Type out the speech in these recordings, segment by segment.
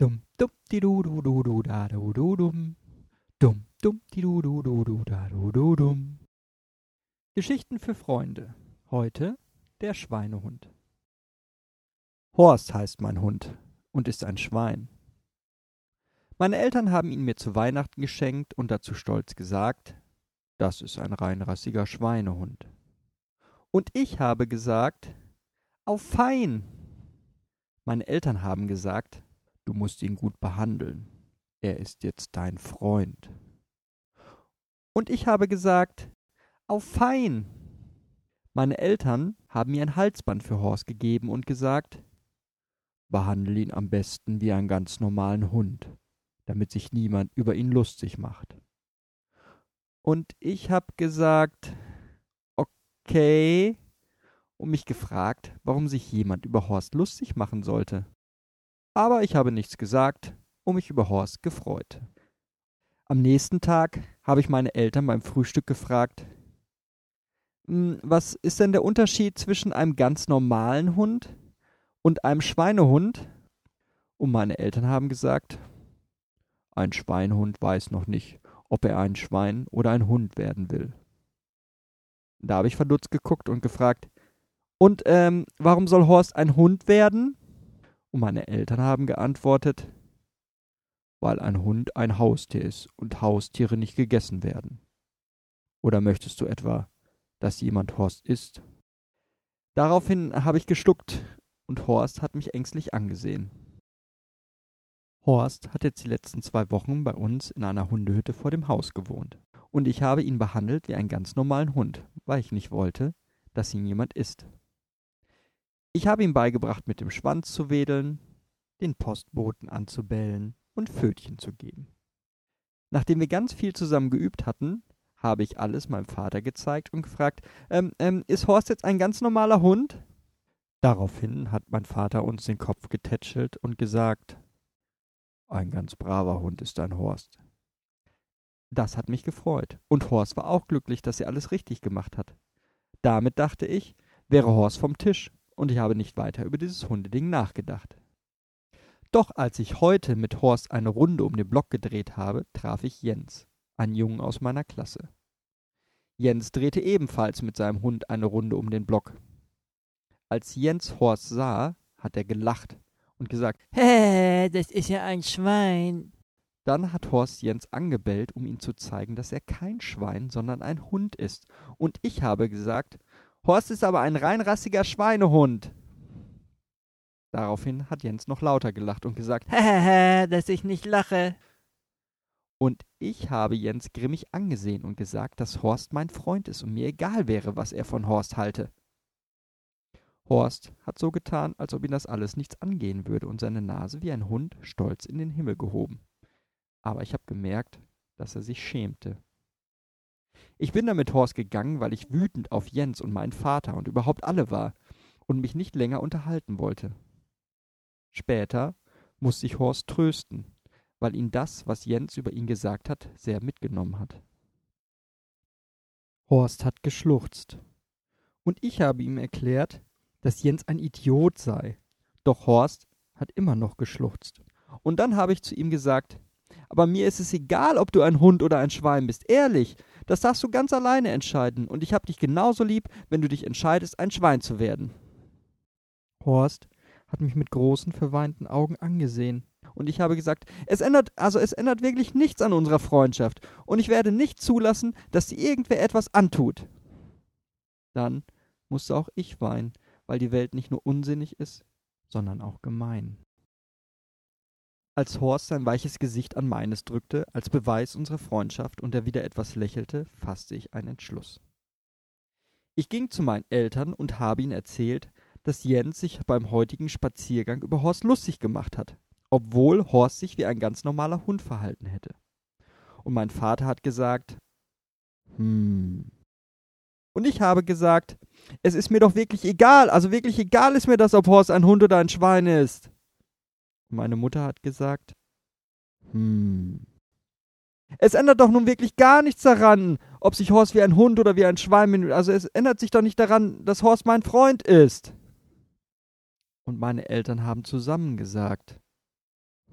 Dum dum di du du du du da du du dum. Dum dum di du du du du da du du dum. Geschichten für Freunde. Heute der Schweinehund. Horst heißt mein Hund und ist ein Schwein. Meine Eltern haben ihn mir zu Weihnachten geschenkt und dazu stolz gesagt, das ist ein reinrassiger Schweinehund. Und ich habe gesagt, auf fein. Meine Eltern haben gesagt, du musst ihn gut behandeln. Er ist jetzt dein Freund. Und ich habe gesagt, auf fein. Meine Eltern haben mir ein Halsband für Horst gegeben und gesagt, behandle ihn am besten wie einen ganz normalen Hund, damit sich niemand über ihn lustig macht. Und ich hab gesagt, okay, und mich gefragt, warum sich jemand über Horst lustig machen sollte. Aber ich habe nichts gesagt und mich über Horst gefreut. Am nächsten Tag habe ich meine Eltern beim Frühstück gefragt, hm, was ist denn der Unterschied zwischen einem ganz normalen Hund und einem Schweinehund? Und meine Eltern haben gesagt, ein Schweinhund weiß noch nicht, ob er ein Schwein oder ein Hund werden will. Da habe ich verdutzt geguckt und gefragt, und ähm, warum soll Horst ein Hund werden? Und meine Eltern haben geantwortet, weil ein Hund ein Haustier ist und Haustiere nicht gegessen werden. Oder möchtest du etwa, dass jemand Horst isst? Daraufhin habe ich geschluckt und Horst hat mich ängstlich angesehen. Horst hat jetzt die letzten zwei Wochen bei uns in einer Hundehütte vor dem Haus gewohnt. Und ich habe ihn behandelt wie einen ganz normalen Hund, weil ich nicht wollte, dass ihn jemand isst. Ich habe ihm beigebracht, mit dem Schwanz zu wedeln, den Postboten anzubellen und Pfötchen zu geben. Nachdem wir ganz viel zusammen geübt hatten, habe ich alles meinem Vater gezeigt und gefragt, ähm, ähm, ist Horst jetzt ein ganz normaler Hund? Daraufhin hat mein Vater uns den Kopf getätschelt und gesagt, ein ganz braver Hund ist dein Horst. Das hat mich gefreut, und Horst war auch glücklich, dass er alles richtig gemacht hat. Damit dachte ich, wäre Horst vom Tisch, und ich habe nicht weiter über dieses Hundeding nachgedacht. Doch als ich heute mit Horst eine Runde um den Block gedreht habe, traf ich Jens, einen Jungen aus meiner Klasse. Jens drehte ebenfalls mit seinem Hund eine Runde um den Block. Als Jens Horst sah, hat er gelacht und gesagt, Hä, das ist ja ein Schwein. Dann hat Horst Jens angebellt, um ihm zu zeigen, dass er kein Schwein, sondern ein Hund ist. Und ich habe gesagt, Horst ist aber ein reinrassiger Schweinehund. Daraufhin hat Jens noch lauter gelacht und gesagt, Hä, dass ich nicht lache. Und ich habe Jens grimmig angesehen und gesagt, dass Horst mein Freund ist und mir egal wäre, was er von Horst halte. Horst hat so getan, als ob ihn das alles nichts angehen würde und seine Nase wie ein Hund stolz in den Himmel gehoben. Aber ich habe gemerkt, dass er sich schämte. Ich bin dann mit Horst gegangen, weil ich wütend auf Jens und meinen Vater und überhaupt alle war und mich nicht länger unterhalten wollte. Später musste ich Horst trösten, weil ihn das, was Jens über ihn gesagt hat, sehr mitgenommen hat. Horst hat geschluchzt. Und ich habe ihm erklärt, dass Jens ein Idiot sei. Doch Horst hat immer noch geschluchzt. Und dann habe ich zu ihm gesagt, aber mir ist es egal, ob du ein Hund oder ein Schwein bist. Ehrlich, das darfst du ganz alleine entscheiden. Und ich habe dich genauso lieb, wenn du dich entscheidest, ein Schwein zu werden. Horst hat mich mit großen, verweinten Augen angesehen. Und ich habe gesagt, es ändert, also es ändert wirklich nichts an unserer Freundschaft. Und ich werde nicht zulassen, dass dir irgendwer etwas antut. Dann musste auch ich weinen, weil die Welt nicht nur unsinnig ist, sondern auch gemein. Als Horst sein weiches Gesicht an meines drückte, als Beweis unserer Freundschaft, und er wieder etwas lächelte, fasste ich einen Entschluss. Ich ging zu meinen Eltern und habe ihnen erzählt, dass Jens sich beim heutigen Spaziergang über Horst lustig gemacht hat, obwohl Horst sich wie ein ganz normaler Hund verhalten hätte. Und mein Vater hat gesagt, hm, und ich habe gesagt, es ist mir doch wirklich egal, also wirklich egal ist mir das, ob Horst ein Hund oder ein Schwein ist. Meine Mutter hat gesagt, hm. Es ändert doch nun wirklich gar nichts daran, ob sich Horst wie ein Hund oder wie ein Schwein. Also es ändert sich doch nicht daran, dass Horst mein Freund ist. Und meine Eltern haben zusammen gesagt,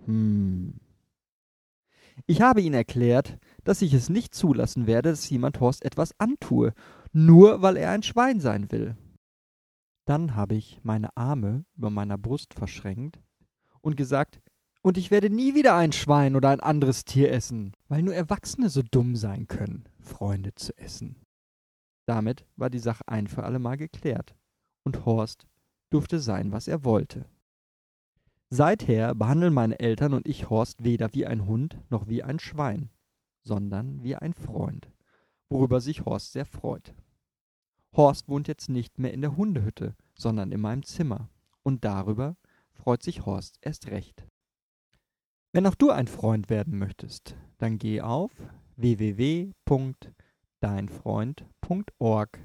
Hm. Ich habe ihn erklärt, dass ich es nicht zulassen werde, dass jemand Horst etwas antue, nur weil er ein Schwein sein will. Dann habe ich meine Arme über meiner Brust verschränkt und gesagt, und ich werde nie wieder ein Schwein oder ein anderes Tier essen, weil nur Erwachsene so dumm sein können, Freunde zu essen. Damit war die Sache ein für allemal geklärt, und Horst durfte sein, was er wollte. Seither behandeln meine Eltern und ich Horst weder wie ein Hund noch wie ein Schwein, sondern wie ein Freund, worüber sich Horst sehr freut. Horst wohnt jetzt nicht mehr in der Hundehütte, sondern in meinem Zimmer, und darüber freut sich Horst erst recht. Wenn auch du ein Freund werden möchtest, dann geh auf www.deinfreund.org